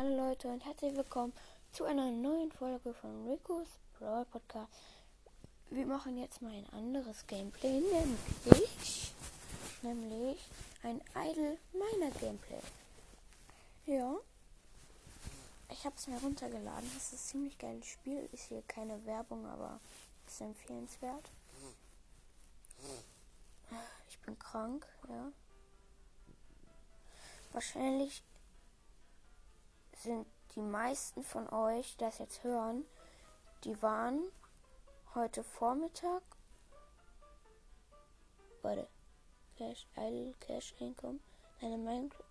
Hallo Leute und herzlich willkommen zu einer neuen Folge von Rico's Brawl Podcast. Wir machen jetzt mal ein anderes Gameplay, nämlich, nämlich ein Idle Miner Gameplay. Ja, ich habe es mir runtergeladen. Das ist ein ziemlich geiles Spiel. Ist hier keine Werbung, aber ist empfehlenswert. Ich bin krank, ja. Wahrscheinlich sind die meisten von euch, die das jetzt hören, die waren heute Vormittag. Warte. Cash, Idle Cash Einkommen. Deine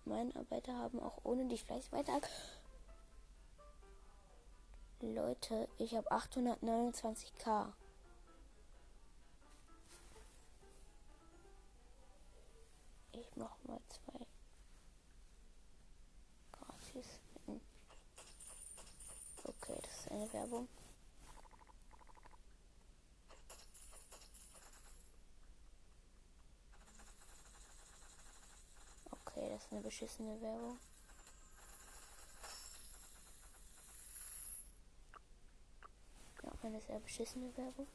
Meinarbeiter haben auch ohne dich vielleicht weiter. Leute, ich habe 829k. Ich mach mal zwei. Gratis. Das ist eine Werbung. Okay, das ist eine beschissene Werbung. Ja, eine sehr beschissene Werbung.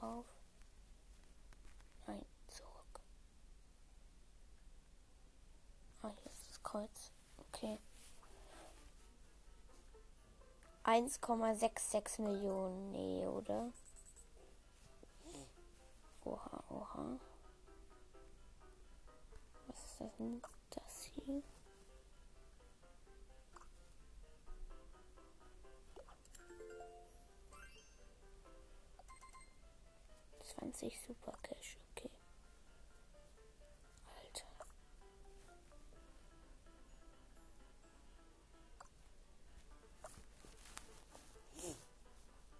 Drauf. Nein, zurück. Ah, hier ist das Kreuz. Okay. 1,66 Millionen. Nee, oder? Oha, oha. Was ist das denn? Das hier? 20 Super Cash, okay. Alter.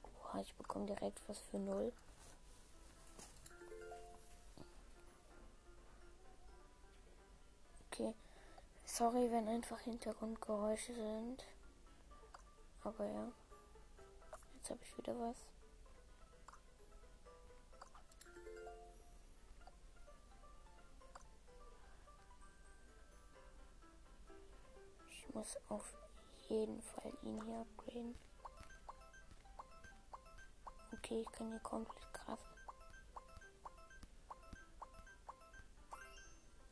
Boah, ich bekomme direkt was für null. Okay. Sorry, wenn einfach Hintergrundgeräusche sind. Aber ja. Jetzt habe ich wieder was. Muss auf jeden Fall ihn hier upgraden. Okay, ich kann hier komplett krass.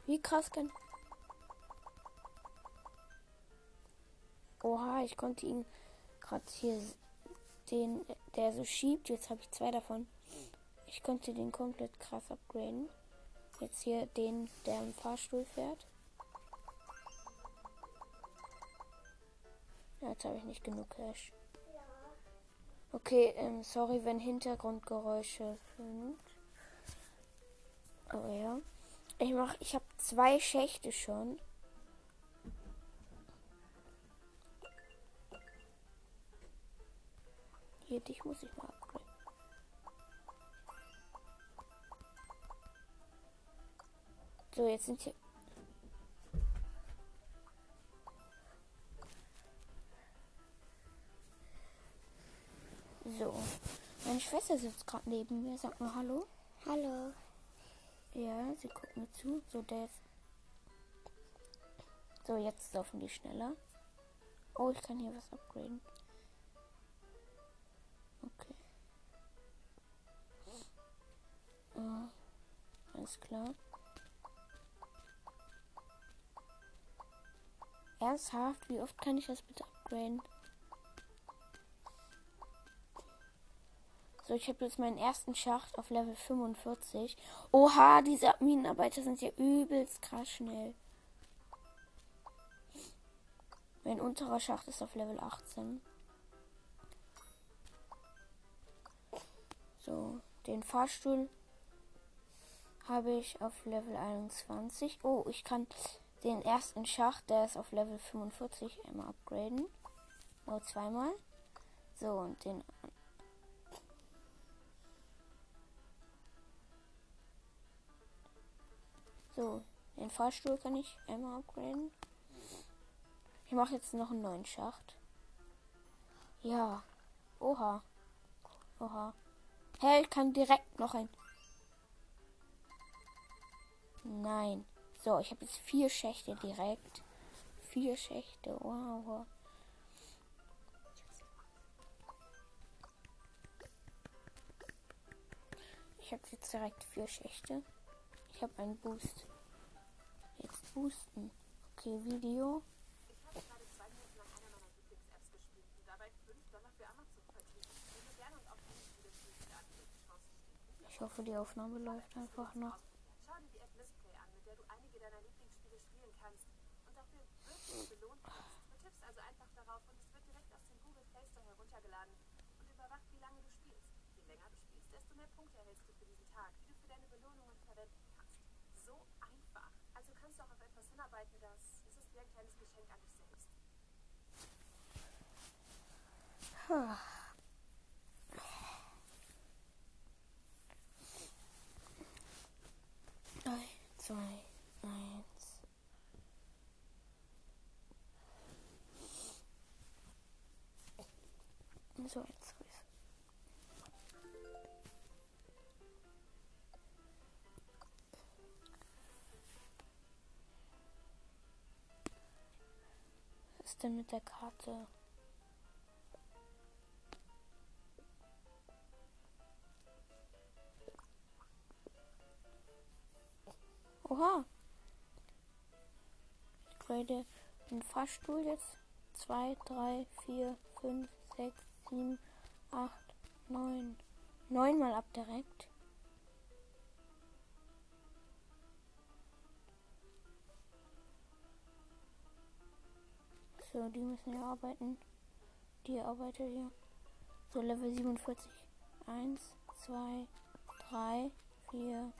Wie krass kann. Oha, ich konnte ihn gerade hier den, der so schiebt. Jetzt habe ich zwei davon. Ich konnte den komplett krass upgraden. Jetzt hier den, der im Fahrstuhl fährt. Jetzt habe ich nicht genug Cash. Okay, ähm, sorry, wenn Hintergrundgeräusche sind. Aber ja. Ich mach, ich habe zwei Schächte schon. Hier, dich muss ich mal upgraden. So, jetzt sind hier So. Meine Schwester sitzt gerade neben mir. Sag mal Hallo. Hallo. Ja, sie guckt mir zu. So, ist. So, jetzt laufen die schneller. Oh, ich kann hier was upgraden. Okay. Oh, alles klar. Ernsthaft? Wie oft kann ich das bitte upgraden? So, ich habe jetzt meinen ersten Schacht auf Level 45. Oha, diese Minenarbeiter sind ja übelst krass schnell. Mein unterer Schacht ist auf Level 18. So, den Fahrstuhl habe ich auf Level 21. Oh, ich kann den ersten Schacht, der ist auf Level 45, einmal upgraden. Nur zweimal. So, und den. So, den Fahrstuhl kann ich einmal upgraden. Ich mache jetzt noch einen neuen Schacht. Ja. Oha. Oha. Hell kann direkt noch ein. Nein. So, ich habe jetzt vier Schächte direkt. Vier Schächte. Wow. Ich habe jetzt direkt vier Schächte. Ich habe einen Boost. Jetzt boosten. Okay, Video. Ich hoffe, die Aufnahme läuft einfach noch. Punkte erhältst du für diesen Tag, du für deine Belohnungen verwenden kannst. So einfach. Also kannst du auch auf etwas hinarbeiten, das es ist wie ein kleines Geschenk an dich selbst. zwei, ist denn mit der Karte? Oha. Ich grade den Fahrstuhl jetzt. 2, 3, 4, 5, 6, 7, 8, 9. 9 mal ab direkt. So, die müssen ja arbeiten. Die arbeitet hier. So, Level 47. 1, 2, 3, 4,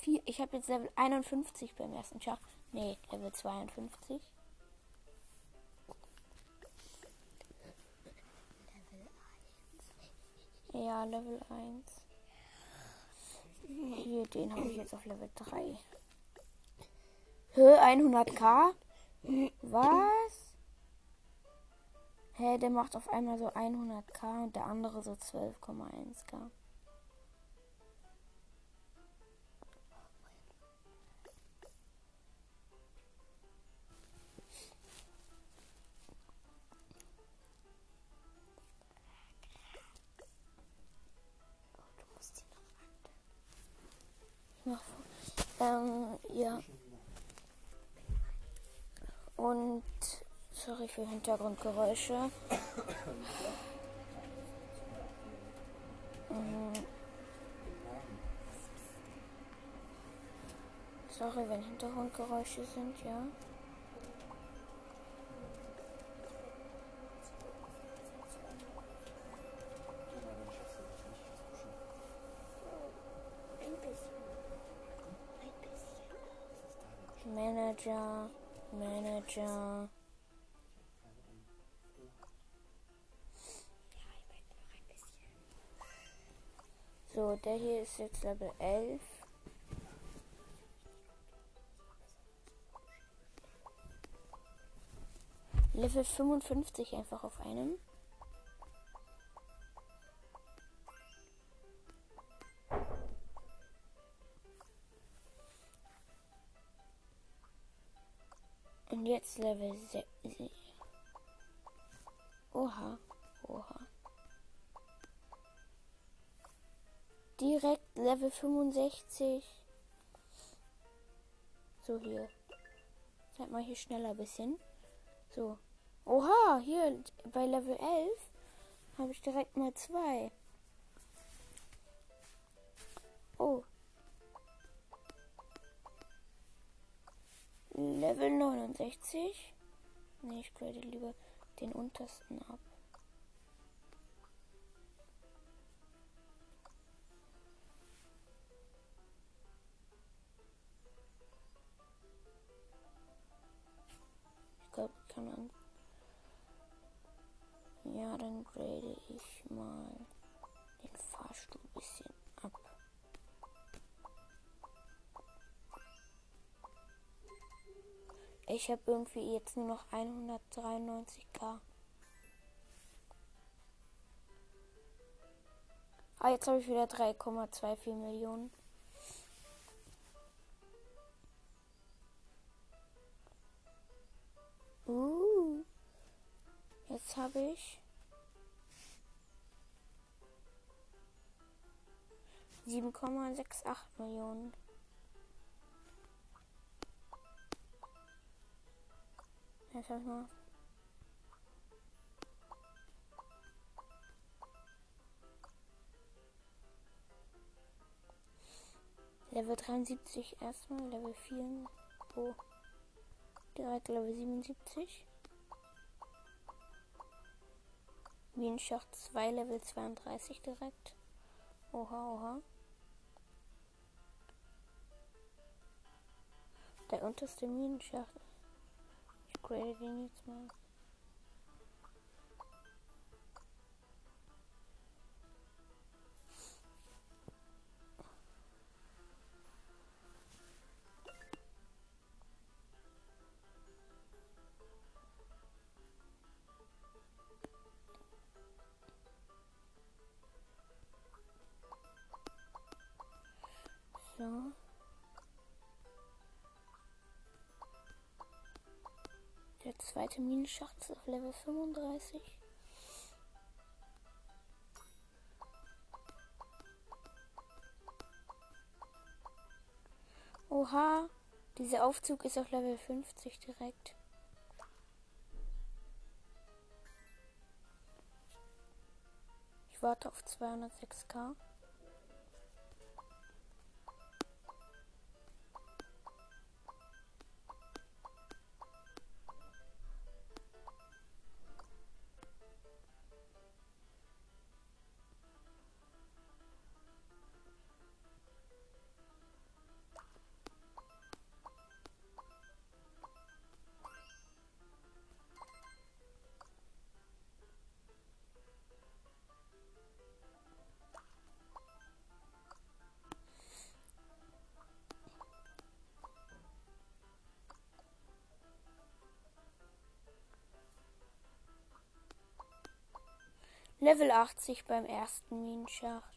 vier, ich habe jetzt Level 51 beim ersten Schach. Nee, Level 52. Ja, Level 1. Hier, den habe ich jetzt auf Level 3. Höhe 100k? Was? Hä, hey, der macht auf einmal so 100k und der andere so 12,1k. Ähm, ja. Und sorry für Hintergrundgeräusche. Mhm. Sorry, wenn Hintergrundgeräusche sind, ja. Manager, Manager. Der hier ist jetzt Level 11. Level 55 einfach auf einem. Und jetzt Level 6. Direkt Level 65. So hier. Seid mal hier schneller ein bisschen. So. Oha, hier bei Level 11 habe ich direkt mal zwei. Oh, Level 69. Ne, ich grade lieber den untersten ab. Sondern. Ja, dann grade ich mal den Fahrstuhl ein bisschen ab. Ich habe irgendwie jetzt nur noch 193k. Ah, jetzt habe ich wieder 3,24 Millionen. Habe ich 7,68 Millionen. Jetzt habe ich noch Level 73 erstmal, Level 4. Oh. Direkt Level 77. Minenschacht 2, Level 32 direkt. Oha, oha. Der unterste Minenschacht. Ich grade den jetzt mal. Zweite Minenschacht ist auf Level 35. Oha, dieser Aufzug ist auf Level 50 direkt. Ich warte auf 206k. Level 80 beim ersten Minenschacht.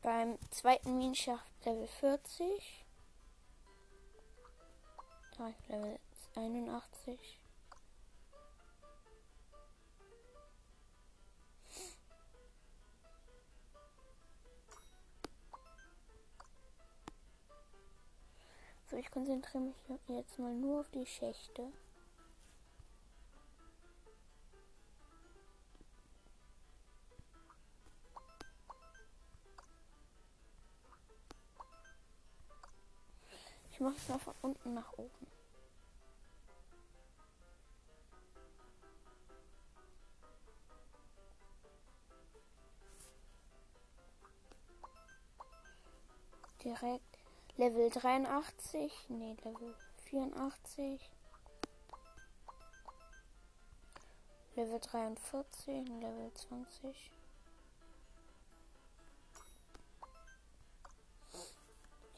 Beim zweiten Minenschacht Level 40. Da Level 81. So, ich konzentriere mich jetzt mal nur auf die Schächte. Ich mache es mal von unten nach oben. Direkt Level 83, nee, Level 84. Level 43, Level 20.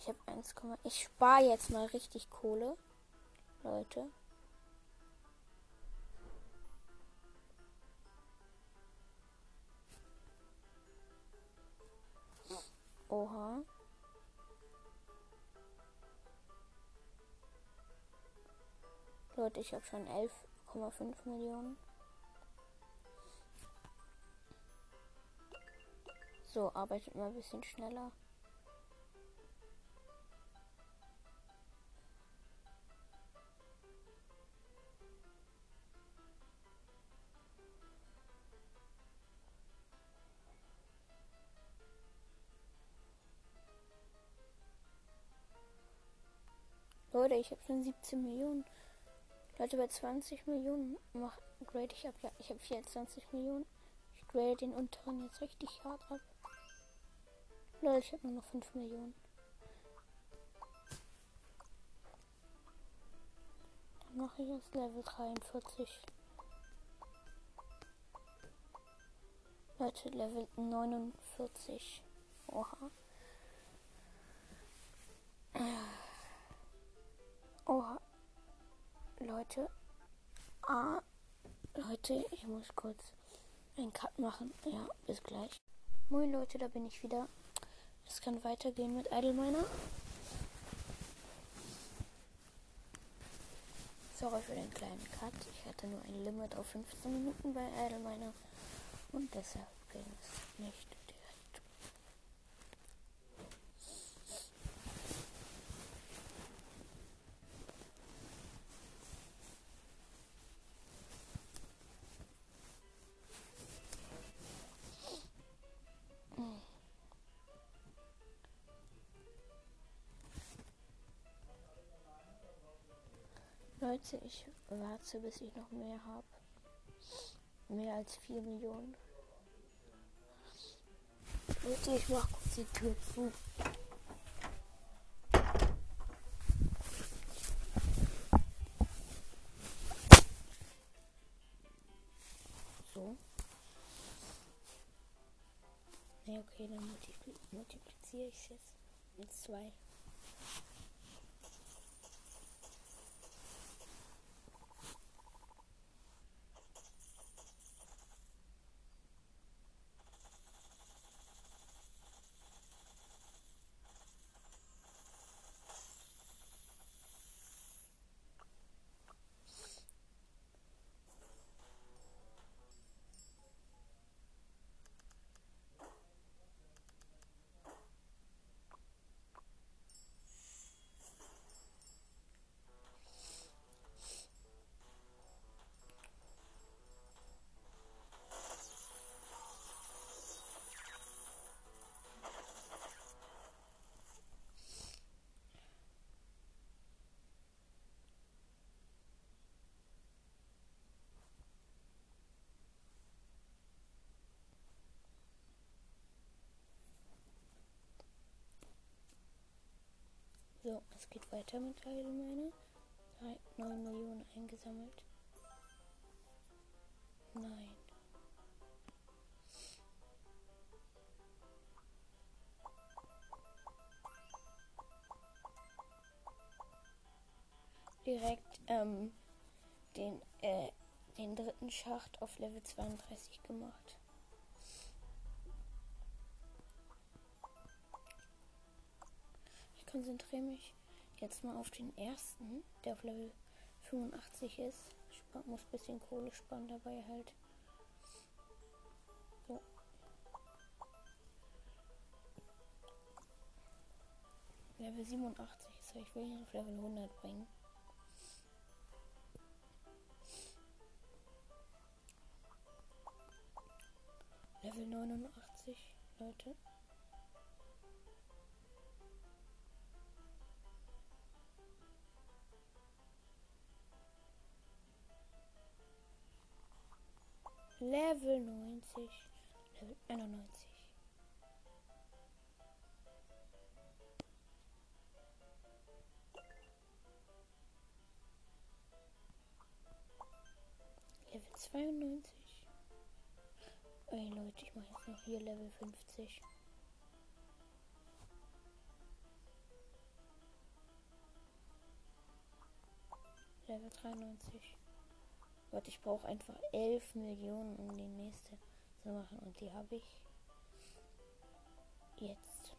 Ich habe 1, ich spare jetzt mal richtig Kohle. Leute. Oha. Leute, ich habe schon 11,5 Millionen. So, arbeitet mal ein bisschen schneller. Leute, ich habe schon 17 Millionen. Leute, bei 20 Millionen mach, grade ich ab. Ja, ich habe 24 Millionen. Ich grade den unteren jetzt richtig hart ab. Leute, ich habe nur noch 5 Millionen. mache ich jetzt Level 43. Leute, Level 49. Oha. Oha. Leute. Ah. Leute, ich muss kurz einen Cut machen. Ja, bis gleich. Moin Leute, da bin ich wieder. Es kann weitergehen mit Idleminer. Sorry für den kleinen Cut. Ich hatte nur ein Limit auf 15 Minuten bei Idleminer. Und deshalb ging es nicht. Leute, ich warte, bis ich noch mehr habe. Mehr als 4 Millionen. Leute, ich mach kurz die Tür zu. So. Ne, okay, dann multipliziere ich es jetzt mit 2. es geht weiter mit Allgemeine. 9 Millionen eingesammelt. Nein. Direkt ähm, den, äh, den dritten Schacht auf Level 32 gemacht. konzentriere mich jetzt mal auf den ersten, der auf Level 85 ist. Ich muss ein bisschen Kohle sparen dabei halt. So. Level 87 so ich will ihn auf Level 100 bringen. Level 89, Leute. Level 90. Level 91. Level 92. Ey Leute, ich mache jetzt noch hier Level 50. Level 93. Gott, ich brauche einfach 11 Millionen, um die nächste zu machen. Und die habe ich jetzt.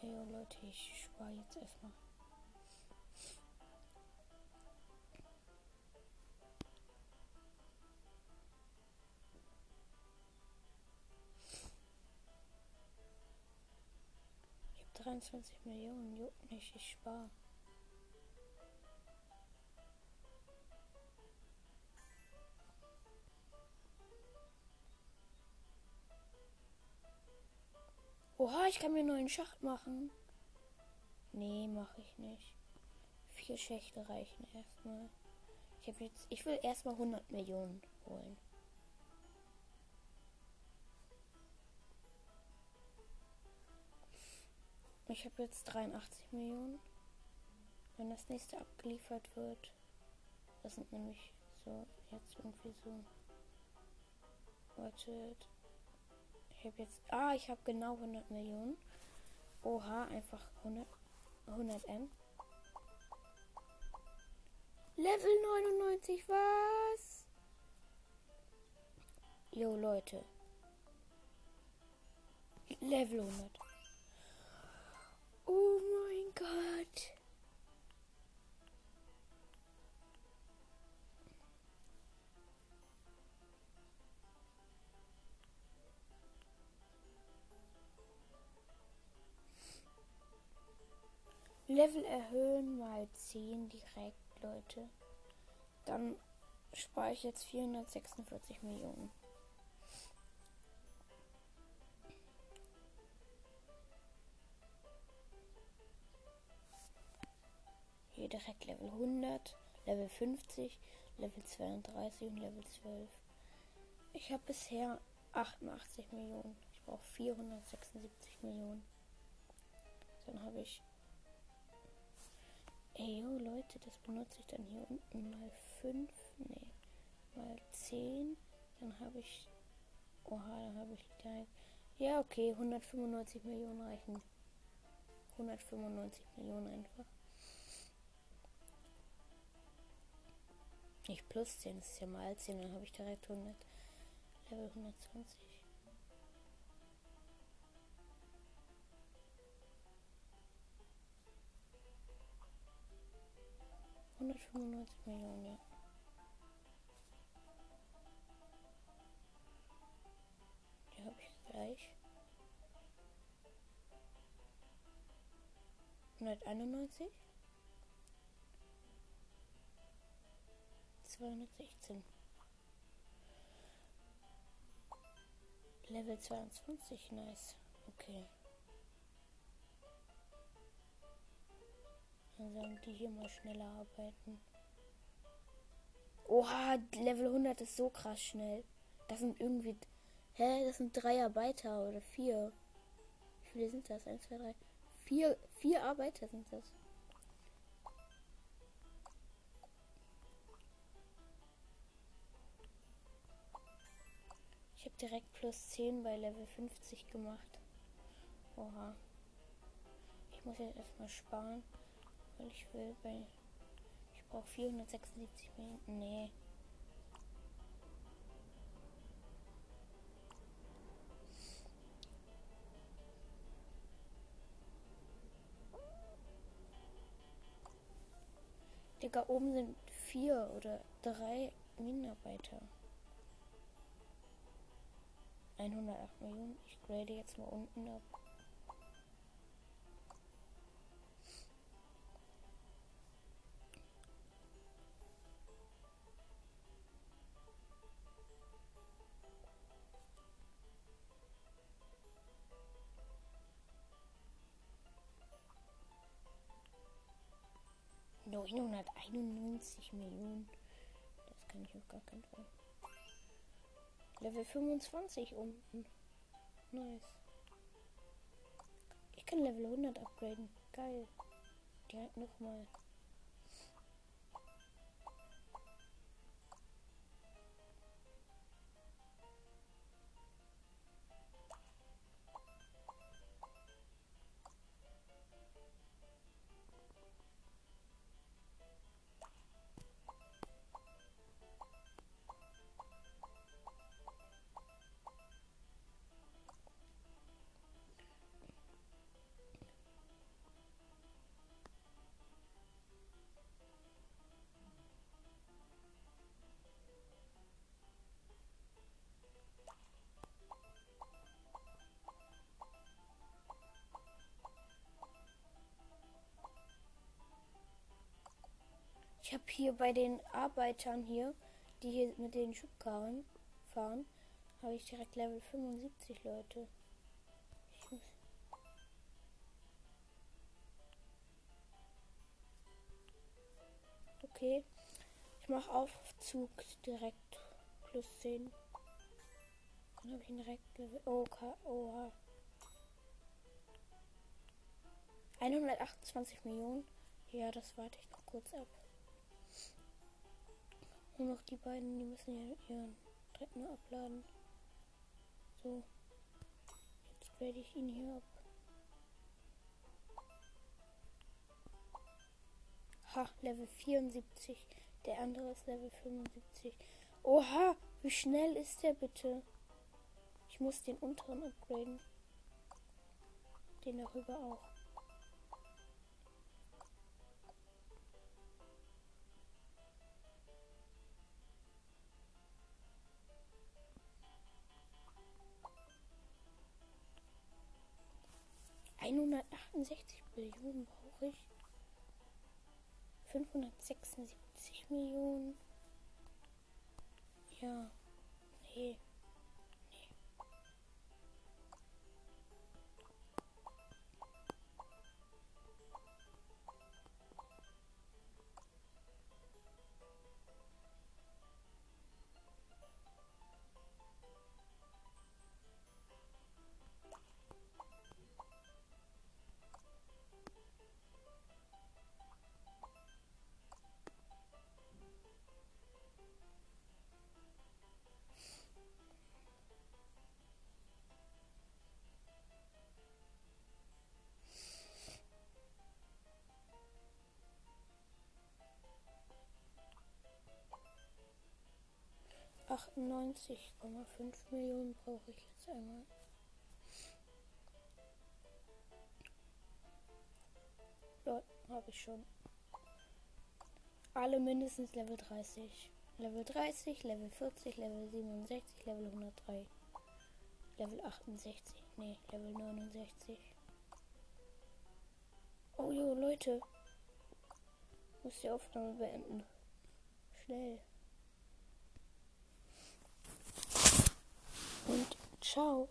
Hey Leute, ich spare jetzt erstmal. Ich habe 23 Millionen, juckt nicht, ich spare. Oha, ich kann mir nur einen Schacht machen. Nee, mache ich nicht. Vier Schächte reichen erstmal. Ich habe jetzt, ich will erstmal 100 Millionen holen. Ich habe jetzt 83 Millionen. wenn das nächste abgeliefert wird. Das sind nämlich so jetzt irgendwie so. Wartet. Ich habe jetzt. Ah, ich habe genau 100 Millionen. Oha, einfach 100, 100 M. Level 99, was? Jo, Leute. Level 100. Oh mein Gott. Level erhöhen mal 10 direkt, Leute. Dann spare ich jetzt 446 Millionen. Hier direkt Level 100, Level 50, Level 32 und Level 12. Ich habe bisher 88 Millionen. Ich brauche 476 Millionen. Dann habe ich Ey, yo, Leute, das benutze ich dann hier unten mal 5, nee, mal 10. Dann habe ich, oha, dann habe ich direkt, ja, okay, 195 Millionen reichen. 195 Millionen einfach. Nicht plus 10, das ist ja mal 10, dann habe ich direkt 100, Level 120. 195 Millionen, ja. Die habe ich gleich. 191. 216. Level 22, nice. Okay. Dann sollen die hier mal schneller arbeiten. Oha, Level 100 ist so krass schnell. Das sind irgendwie. Hä? Das sind drei Arbeiter oder vier. Wie viele sind das? Eins, zwei, drei. Vier, vier Arbeiter sind das. Ich habe direkt plus 10 bei Level 50 gemacht. Oha. Ich muss jetzt erstmal sparen. Weil ich will bei. Ich brauche 476 Minuten. Nee. Digga, oben sind vier oder drei Minenarbeiter. 108 Millionen. Ich grade jetzt mal unten ab. 991 Millionen. Das kann ich auf gar keinen Fall. Level 25 unten. Nice. Ich kann Level 100 upgraden. Geil. Direkt nochmal. Ich habe hier bei den Arbeitern hier, die hier mit den Schubkarren fahren, habe ich direkt Level 75 Leute. Okay. Ich mache Aufzug direkt plus 10. Dann habe ich ihn direkt Level. Oh, oha. 128 Millionen. Ja, das warte ich noch kurz ab. Nur noch die beiden, die müssen ja ihren Dreck abladen. So. Jetzt werde ich ihn hier ab. Ha, Level 74. Der andere ist Level 75. Oha, wie schnell ist der bitte? Ich muss den unteren upgraden. Den darüber auch. Einhundertachtundsechzig Millionen brauche ich. 576 Millionen. Ja. Nee. 98,5 Millionen brauche ich jetzt einmal. Ja, habe ich schon. Alle mindestens Level 30. Level 30, Level 40, Level 67, Level 103. Level 68. Nee, Level 69. Oh jo, Leute. Muss die Aufnahme beenden. Schnell. Und ciao.